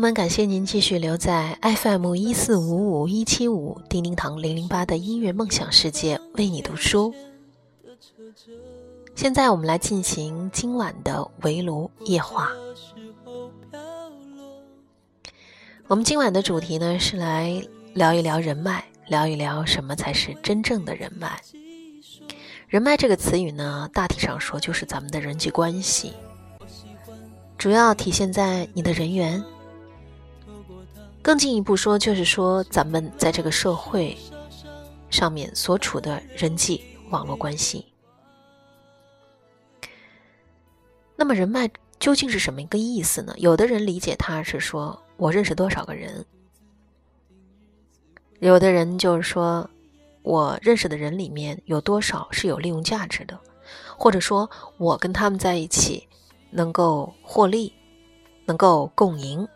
们，感谢您继续留在 FM 一四五五一七五叮叮堂零零八的音乐梦想世界，为你读书。现在我们来进行今晚的围炉夜话。我们今晚的主题呢，是来聊一聊人脉，聊一聊什么才是真正的人脉。人脉这个词语呢，大体上说就是咱们的人际关系，主要体现在你的人缘。更进一步说，就是说咱们在这个社会上面所处的人际网络关系。那么人脉究竟是什么一个意思呢？有的人理解它是说我认识多少个人，有的人就是说我认识的人里面有多少是有利用价值的，或者说我跟他们在一起能够获利，能够共赢。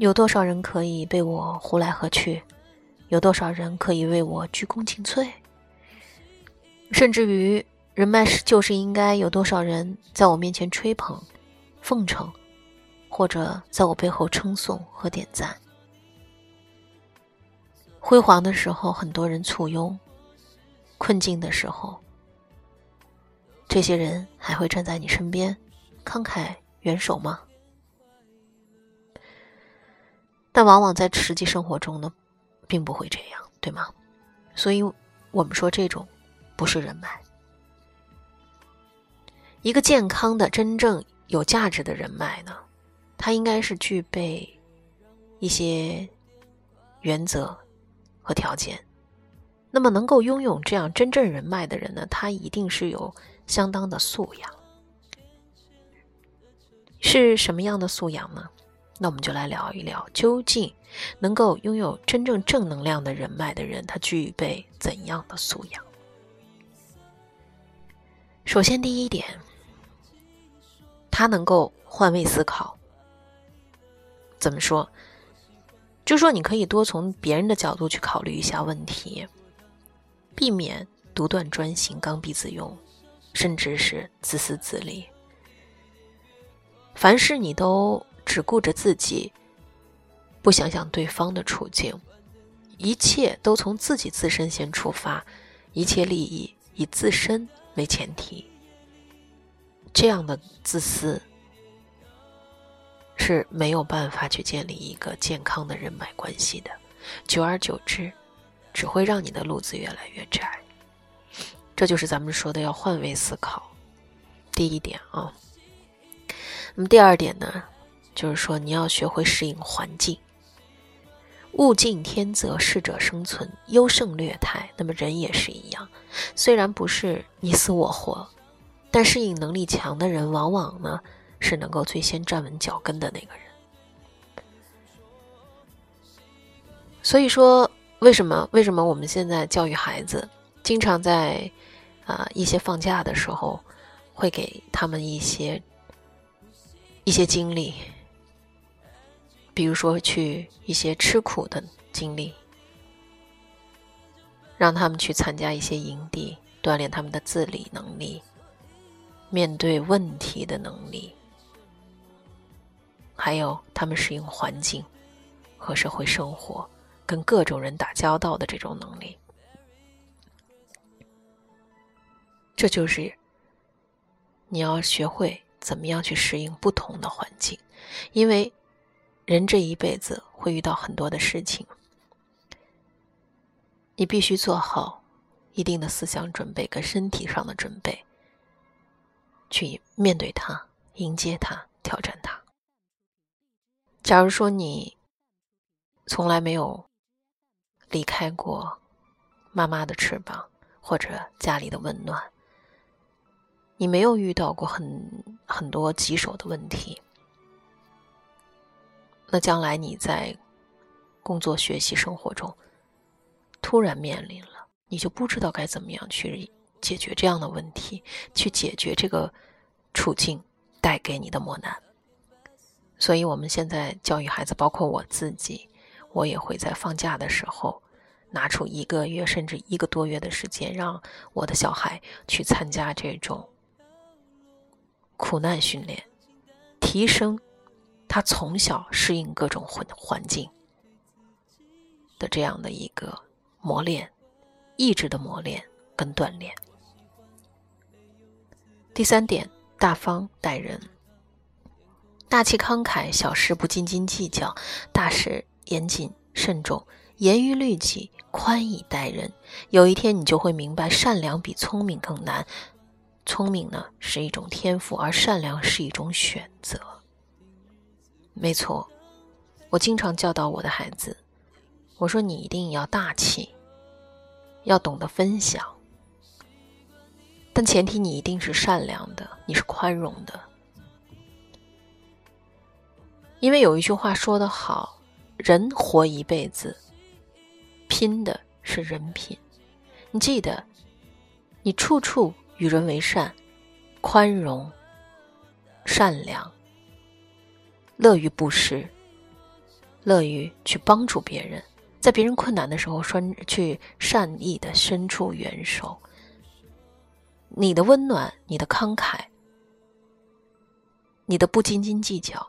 有多少人可以被我呼来喝去？有多少人可以为我鞠躬尽瘁？甚至于，人脉是就是应该有多少人在我面前吹捧、奉承，或者在我背后称颂和点赞？辉煌的时候，很多人簇拥；困境的时候，这些人还会站在你身边，慷慨援手吗？但往往在实际生活中呢，并不会这样，对吗？所以，我们说这种不是人脉。一个健康的、真正有价值的人脉呢，它应该是具备一些原则和条件。那么，能够拥有这样真正人脉的人呢，他一定是有相当的素养。是什么样的素养呢？那我们就来聊一聊，究竟能够拥有真正正能量的人脉的人，他具备怎样的素养？首先，第一点，他能够换位思考。怎么说？就说你可以多从别人的角度去考虑一下问题，避免独断专行、刚愎自用，甚至是自私自利。凡事你都。只顾着自己，不想想对方的处境，一切都从自己自身先出发，一切利益以自身为前提。这样的自私是没有办法去建立一个健康的人脉关系的，久而久之，只会让你的路子越来越窄。这就是咱们说的要换位思考。第一点啊，那么第二点呢？就是说，你要学会适应环境。物竞天择，适者生存，优胜劣汰。那么人也是一样，虽然不是你死我活，但适应能力强的人，往往呢是能够最先站稳脚跟的那个人。所以说，为什么为什么我们现在教育孩子，经常在啊一些放假的时候，会给他们一些一些经历。比如说，去一些吃苦的经历，让他们去参加一些营地，锻炼他们的自理能力、面对问题的能力，还有他们适应环境和社会生活、跟各种人打交道的这种能力。这就是你要学会怎么样去适应不同的环境，因为。人这一辈子会遇到很多的事情，你必须做好一定的思想准备跟身体上的准备，去面对它、迎接它、挑战它。假如说你从来没有离开过妈妈的翅膀或者家里的温暖，你没有遇到过很很多棘手的问题。那将来你在工作、学习、生活中突然面临了，你就不知道该怎么样去解决这样的问题，去解决这个处境带给你的磨难。所以，我们现在教育孩子，包括我自己，我也会在放假的时候拿出一个月甚至一个多月的时间，让我的小孩去参加这种苦难训练，提升他从小适应各种环环境的这样的一个磨练，意志的磨练跟锻炼。第三点，大方待人，大气慷慨，小事不斤斤计较，大事严谨慎重，严于律己，宽以待人。有一天，你就会明白，善良比聪明更难。聪明呢是一种天赋，而善良是一种选择。没错，我经常教导我的孩子，我说你一定要大气，要懂得分享。但前提你一定是善良的，你是宽容的，因为有一句话说得好：“人活一辈子，拼的是人品。”你记得，你处处与人为善，宽容、善良，乐于布施，乐于去帮助别人，在别人困难的时候，伸去善意的伸出援手。你的温暖，你的慷慨，你的不斤斤计较，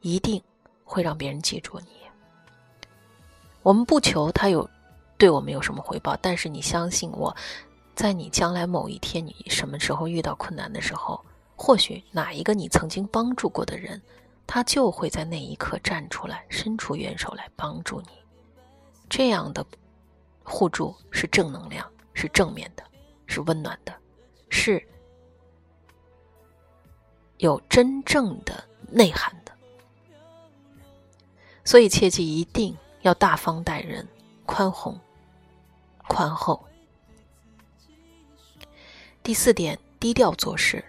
一定会让别人记住你。我们不求他有对我们有什么回报，但是你相信我，在你将来某一天，你什么时候遇到困难的时候，或许哪一个你曾经帮助过的人，他就会在那一刻站出来，伸出援手来帮助你。这样的互助是正能量，是正面的，是温暖的。是有真正的内涵的，所以切记一定要大方待人，宽宏、宽厚。第四点，低调做事，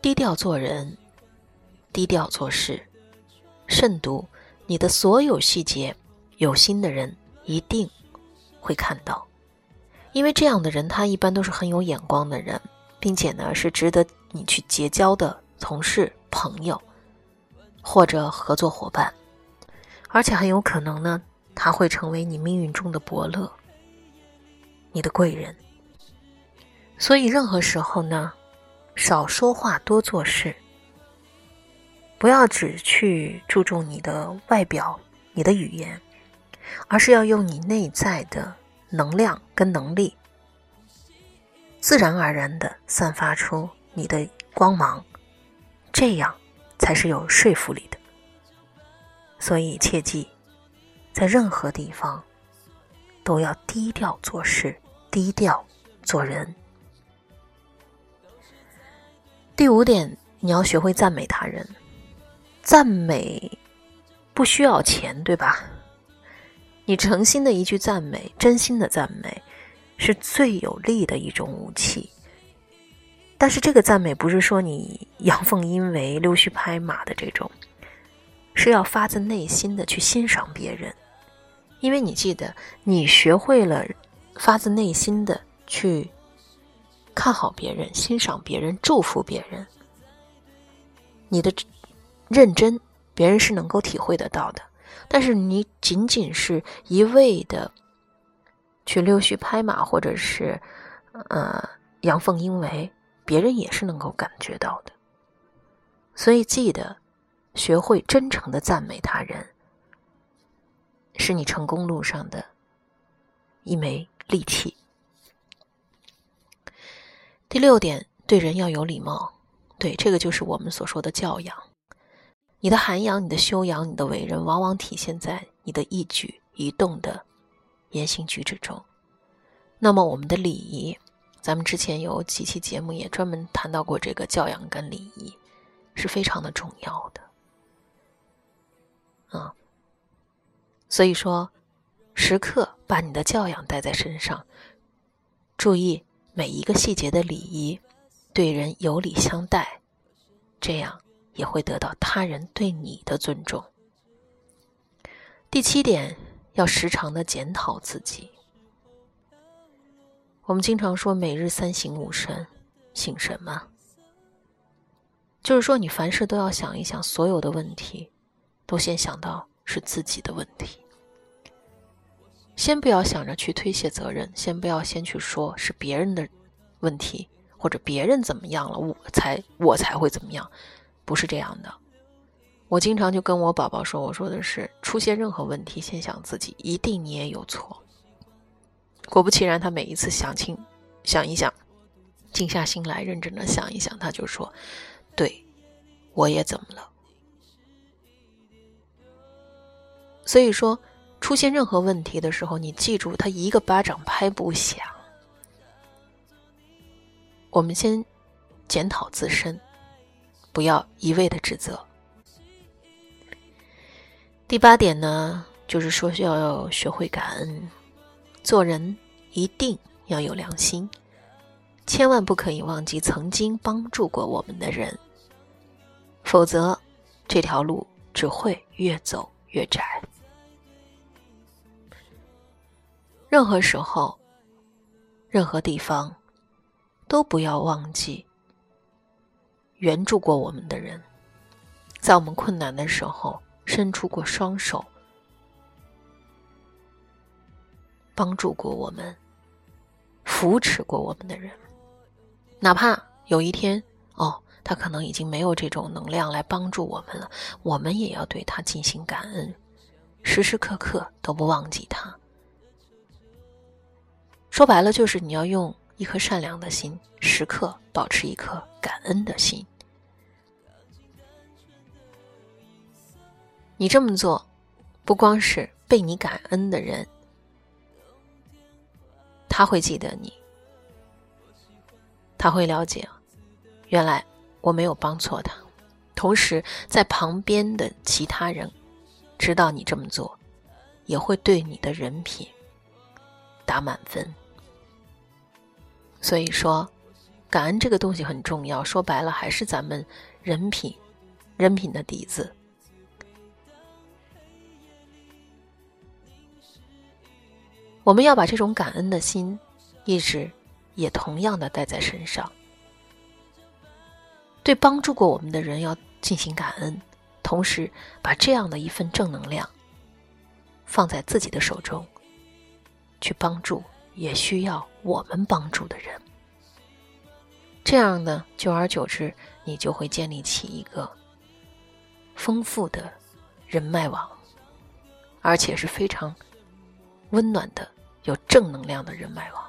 低调做人，低调做事，慎独。你的所有细节，有心的人一定会看到。因为这样的人，他一般都是很有眼光的人，并且呢是值得你去结交的同事、朋友或者合作伙伴，而且很有可能呢，他会成为你命运中的伯乐、你的贵人。所以，任何时候呢，少说话，多做事，不要只去注重你的外表、你的语言，而是要用你内在的。能量跟能力，自然而然的散发出你的光芒，这样才是有说服力的。所以切记，在任何地方都要低调做事，低调做人。第五点，你要学会赞美他人。赞美不需要钱，对吧？你诚心的一句赞美，真心的赞美，是最有力的一种武器。但是这个赞美不是说你 阳奉阴违、溜须拍马的这种，是要发自内心的去欣赏别人。因为你记得，你学会了发自内心的去看好别人、欣赏别人、祝福别人，你的认真，别人是能够体会得到的。但是你仅仅是一味的去溜须拍马，或者是呃阳奉阴违，别人也是能够感觉到的。所以记得学会真诚的赞美他人，是你成功路上的一枚利器。第六点，对人要有礼貌，对这个就是我们所说的教养。你的涵养、你的修养、你的为人，往往体现在你的一举一动的言行举止中。那么，我们的礼仪，咱们之前有几期节目也专门谈到过这个教养跟礼仪，是非常的重要的。啊，所以说，时刻把你的教养带在身上，注意每一个细节的礼仪，对人有礼相待，这样。也会得到他人对你的尊重。第七点，要时常的检讨自己。我们经常说“每日三省吾身”，省什么？就是说，你凡事都要想一想，所有的问题，都先想到是自己的问题。先不要想着去推卸责任，先不要先去说是别人的问题，或者别人怎么样了，我才我才会怎么样，不是这样的。我经常就跟我宝宝说，我说的是出现任何问题，先想自己，一定你也有错。果不其然，他每一次想清想一想，静下心来认真的想一想，他就说：“对，我也怎么了？”所以说，出现任何问题的时候，你记住，他一个巴掌拍不响。我们先检讨自身，不要一味的指责。第八点呢，就是说要学会感恩，做人一定要有良心，千万不可以忘记曾经帮助过我们的人，否则这条路只会越走越窄。任何时候，任何地方，都不要忘记援助过我们的人，在我们困难的时候。伸出过双手，帮助过我们、扶持过我们的人，哪怕有一天哦，他可能已经没有这种能量来帮助我们了，我们也要对他进行感恩，时时刻刻都不忘记他。说白了，就是你要用一颗善良的心，时刻保持一颗感恩的心。你这么做，不光是被你感恩的人，他会记得你，他会了解，原来我没有帮错他。同时，在旁边的其他人知道你这么做，也会对你的人品打满分。所以说，感恩这个东西很重要。说白了，还是咱们人品，人品的底子。我们要把这种感恩的心，一直也同样的带在身上。对帮助过我们的人要进行感恩，同时把这样的一份正能量放在自己的手中，去帮助也需要我们帮助的人。这样呢，久而久之，你就会建立起一个丰富的人脉网，而且是非常。温暖的、有正能量的人脉网，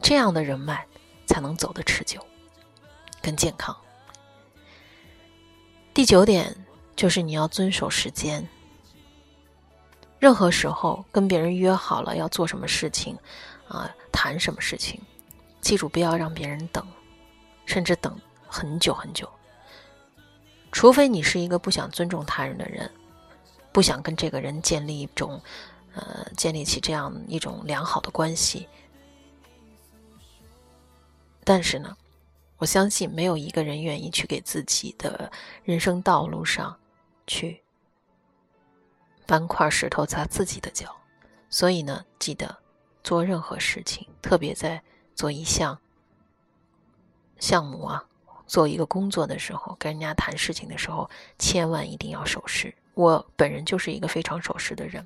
这样的人脉才能走得持久、更健康。第九点就是你要遵守时间，任何时候跟别人约好了要做什么事情，啊，谈什么事情，记住不要让别人等，甚至等很久很久，除非你是一个不想尊重他人的人。不想跟这个人建立一种，呃，建立起这样一种良好的关系。但是呢，我相信没有一个人愿意去给自己的人生道路上去搬块石头砸自己的脚。所以呢，记得做任何事情，特别在做一项项目啊，做一个工作的时候，跟人家谈事情的时候，千万一定要守时。我本人就是一个非常守时的人，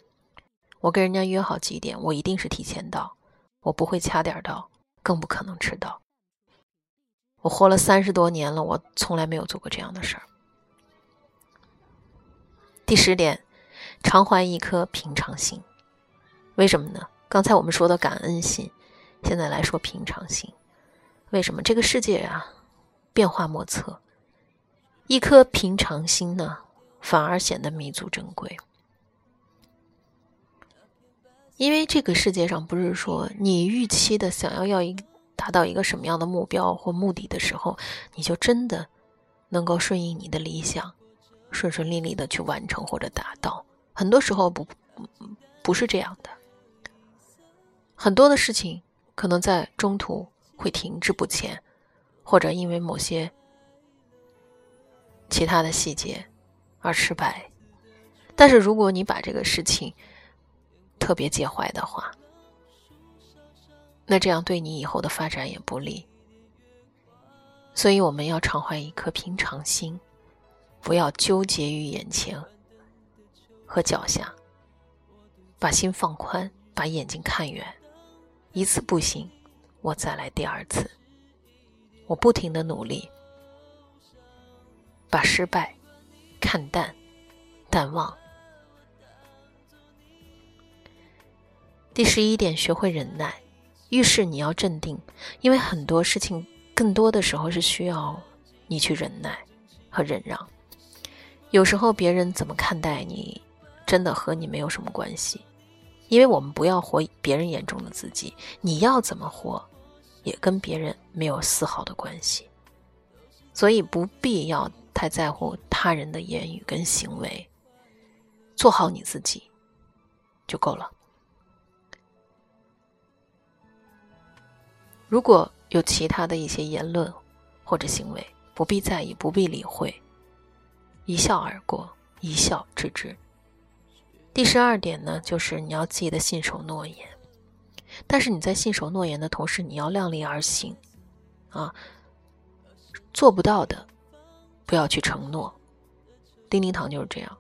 我跟人家约好几点，我一定是提前到，我不会掐点到，更不可能迟到。我活了三十多年了，我从来没有做过这样的事儿。第十点，常怀一颗平常心，为什么呢？刚才我们说的感恩心，现在来说平常心，为什么？这个世界啊，变化莫测，一颗平常心呢？反而显得弥足珍贵，因为这个世界上不是说你预期的想要要一达到一个什么样的目标或目的的时候，你就真的能够顺应你的理想，顺顺利利的去完成或者达到。很多时候不不是这样的，很多的事情可能在中途会停滞不前，或者因为某些其他的细节。而失败，但是如果你把这个事情特别介怀的话，那这样对你以后的发展也不利。所以我们要常怀一颗平常心，不要纠结于眼前和脚下，把心放宽，把眼睛看远。一次不行，我再来第二次。我不停的努力，把失败看淡、淡忘。第十一点，学会忍耐。遇事你要镇定，因为很多事情更多的时候是需要你去忍耐和忍让。有时候别人怎么看待你，真的和你没有什么关系，因为我们不要活别人眼中的自己。你要怎么活，也跟别人没有丝毫的关系，所以不必要太在乎他人的言语跟行为，做好你自己就够了。如果有其他的一些言论或者行为，不必在意，不必理会，一笑而过，一笑置之。第十二点呢，就是你要记得信守诺言，但是你在信守诺言的同时，你要量力而行，啊，做不到的不要去承诺。叮叮堂就是这样，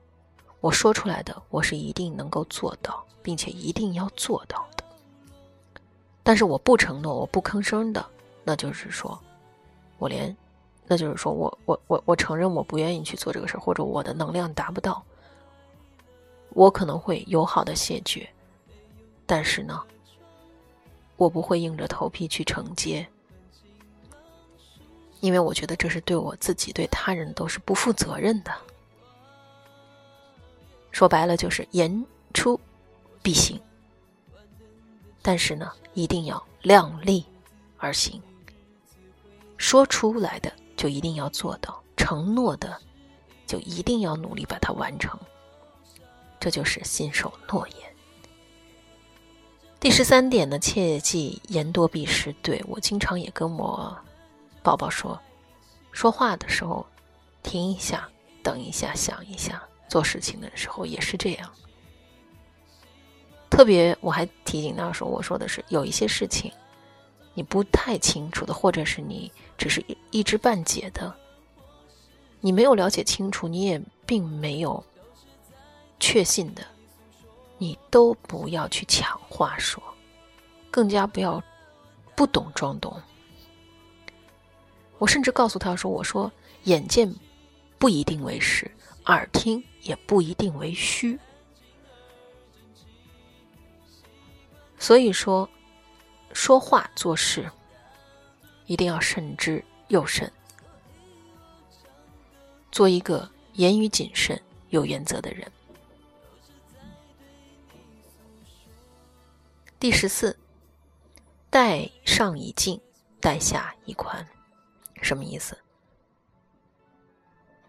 我说出来的，我是一定能够做到，并且一定要做到。但是我不承诺，我不吭声的，那就是说，我连，那就是说我我我我承认我不愿意去做这个事儿，或者我的能量达不到，我可能会友好的谢绝，但是呢，我不会硬着头皮去承接，因为我觉得这是对我自己、对他人都是不负责任的。说白了就是言出必行。但是呢，一定要量力而行。说出来的就一定要做到，承诺的就一定要努力把它完成。这就是信守诺言。第十三点呢，切记言多必失。对我经常也跟我宝宝说，说话的时候停一下，等一下，想一下。做事情的时候也是这样。特别，我还提醒他说：“我说的是有一些事情，你不太清楚的，或者是你只是一一知半解的，你没有了解清楚，你也并没有确信的，你都不要去抢话说，更加不要不懂装懂。我甚至告诉他说：‘我说眼见不一定为实，耳听也不一定为虚。’”所以说，说话做事一定要慎之又慎，做一个言语谨慎、有原则的人。第十四，待上以敬，待下以宽，什么意思？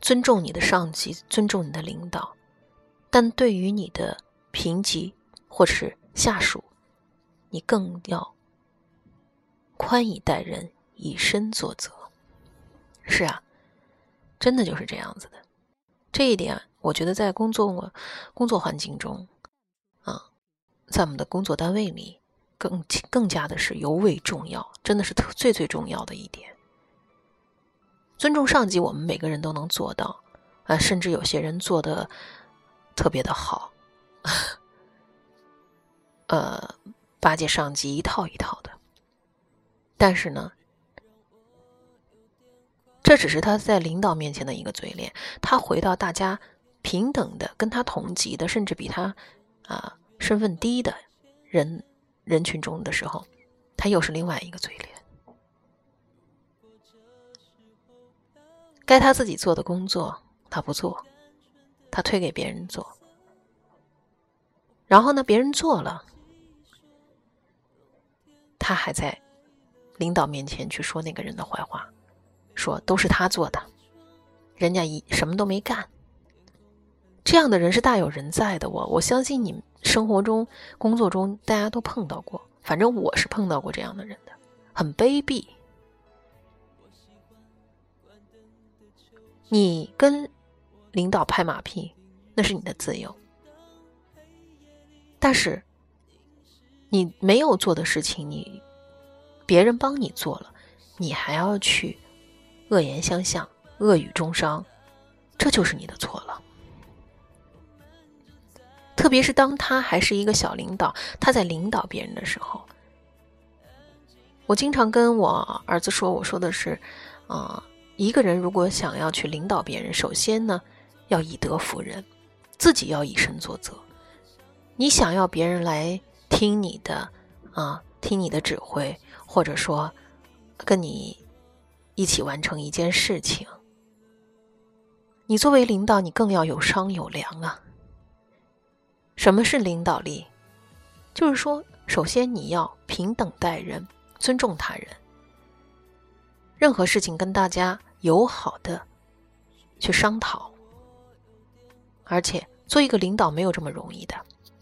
尊重你的上级，尊重你的领导，但对于你的平级或是下属。你更要宽以待人，以身作则。是啊，真的就是这样子的。这一点，我觉得在工作工作环境中，啊，在我们的工作单位里，更更加的是尤为重要，真的是特最最重要的一点。尊重上级，我们每个人都能做到啊，甚至有些人做的特别的好，呃。巴结上级一套一套的，但是呢，这只是他在领导面前的一个嘴脸。他回到大家平等的、跟他同级的，甚至比他啊身份低的人人群中的时候，他又是另外一个嘴脸。该他自己做的工作他不做，他推给别人做。然后呢，别人做了。他还在领导面前去说那个人的坏话，说都是他做的，人家一什么都没干。这样的人是大有人在的，我我相信你们生活中、工作中大家都碰到过，反正我是碰到过这样的人的，很卑鄙。你跟领导拍马屁，那是你的自由，但是。你没有做的事情，你别人帮你做了，你还要去恶言相向、恶语中伤，这就是你的错了。特别是当他还是一个小领导，他在领导别人的时候，我经常跟我儿子说，我说的是，啊，一个人如果想要去领导别人，首先呢，要以德服人，自己要以身作则。你想要别人来听你的，啊，听你的指挥，或者说跟你一起完成一件事情，你作为领导，你更要有商有量啊。什么是领导力？就是说，首先你要平等待人。尊重他人，任何事情跟大家友好的去商讨，而且做一个领导没有这么容易的。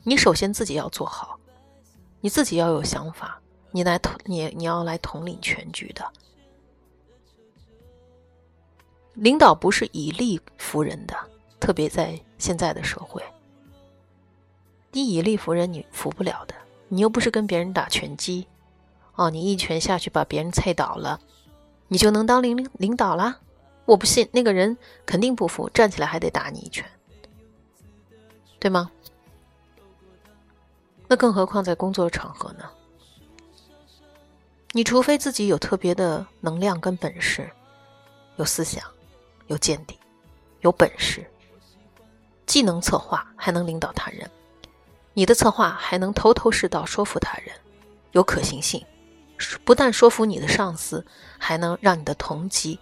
你首先自己要做好，你自己要有想法，你来统你你要来统领全局的。领导不是以力服人的，特别在现在的社会，你以力服人，你服不了的。你又不是跟别人打拳击。哦，你一拳下去把别人踹倒了，你就能当领领领导啦？我不信，那个人肯定不服，站起来还得打你一拳，对吗？那更何况在工作场合呢？你除非自己有特别的能量跟本事，有思想，有见地，有本事，既能策划，还能领导他人，你的策划还能头头是道说服他人，有可行性。不但说服你的上司，还能让你的同级、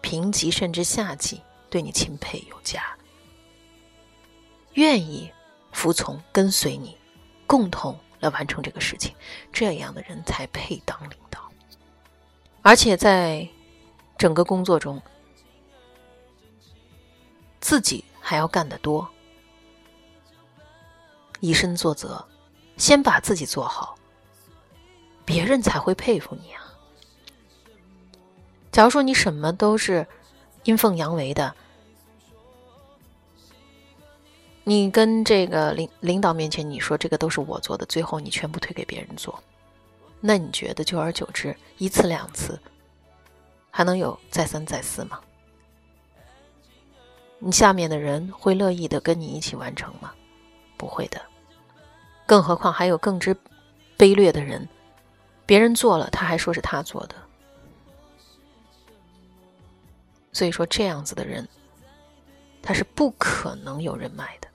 平级甚至下级对你钦佩有加，愿意服从跟随你，共同来完成这个事情。这样的人才配当领导，而且在整个工作中，自己还要干得多，以身作则，先把自己做好。别人才会佩服你啊！假如说你什么都是阴奉阳违的，你跟这个领领导面前你说这个都是我做的，最后你全部推给别人做，那你觉得久而久之，一次两次还能有再三再四吗？你下面的人会乐意的跟你一起完成吗？不会的。更何况还有更之卑劣的人。别人做了，他还说是他做的，所以说这样子的人，他是不可能有人脉的。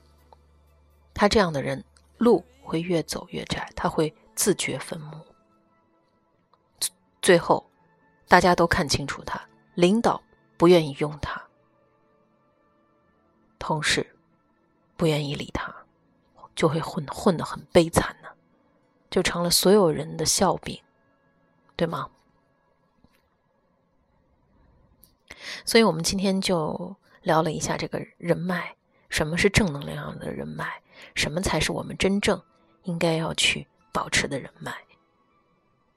他这样的人，路会越走越窄，他会自掘坟墓。最后，大家都看清楚他，领导不愿意用他，同事不愿意理他，就会混混得很悲惨呢。就成了所有人的笑柄，对吗？所以，我们今天就聊了一下这个人脉，什么是正能量的人脉，什么才是我们真正应该要去保持的人脉。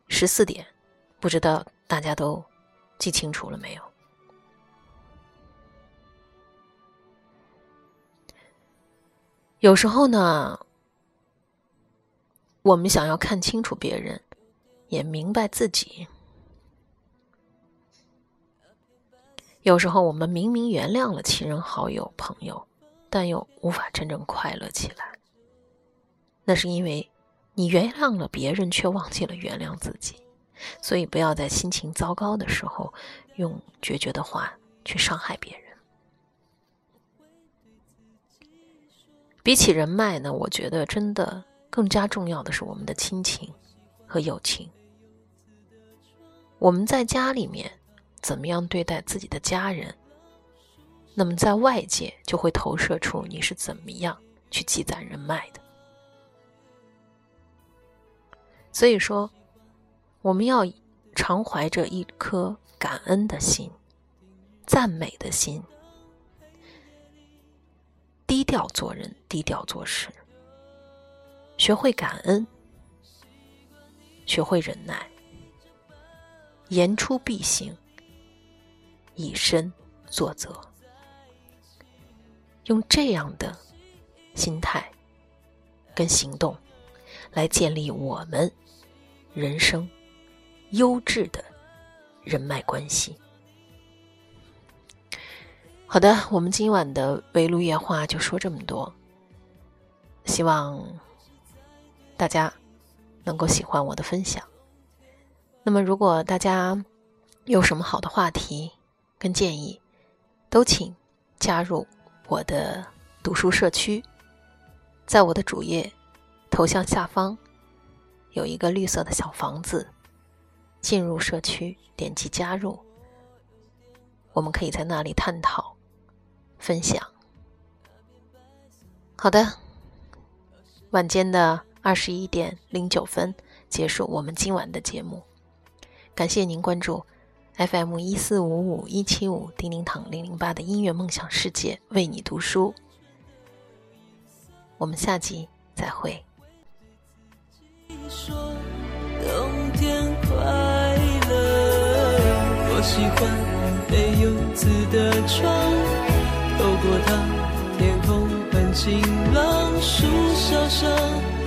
十四点，不知道大家都记清楚了没有？有时候呢。我们想要看清楚别人，也明白自己。有时候我们明明原谅了亲人、好友、朋友，但又无法真正快乐起来。那是因为你原谅了别人，却忘记了原谅自己。所以，不要在心情糟糕的时候用决绝的话去伤害别人。比起人脉呢，我觉得真的。更加重要的是我们的亲情和友情。我们在家里面怎么样对待自己的家人，那么在外界就会投射出你是怎么样去积攒人脉的。所以说，我们要常怀着一颗感恩的心、赞美的心，低调做人，低调做事。学会感恩，学会忍耐，言出必行，以身作则，用这样的心态跟行动来建立我们人生优质的人脉关系。好的，我们今晚的围炉夜话就说这么多，希望。大家能够喜欢我的分享，那么，如果大家有什么好的话题跟建议，都请加入我的读书社区，在我的主页头像下方有一个绿色的小房子，进入社区，点击加入，我们可以在那里探讨、分享。好的，晚间的二十一点零九分结束我们今晚的节目，感谢您关注。FM 一四五五一七五叮叮堂零零八的音乐梦想世界为你读书，我们下集再会。冬天快乐，我喜欢没有字的窗，透过它，天空很晴朗，树梢上。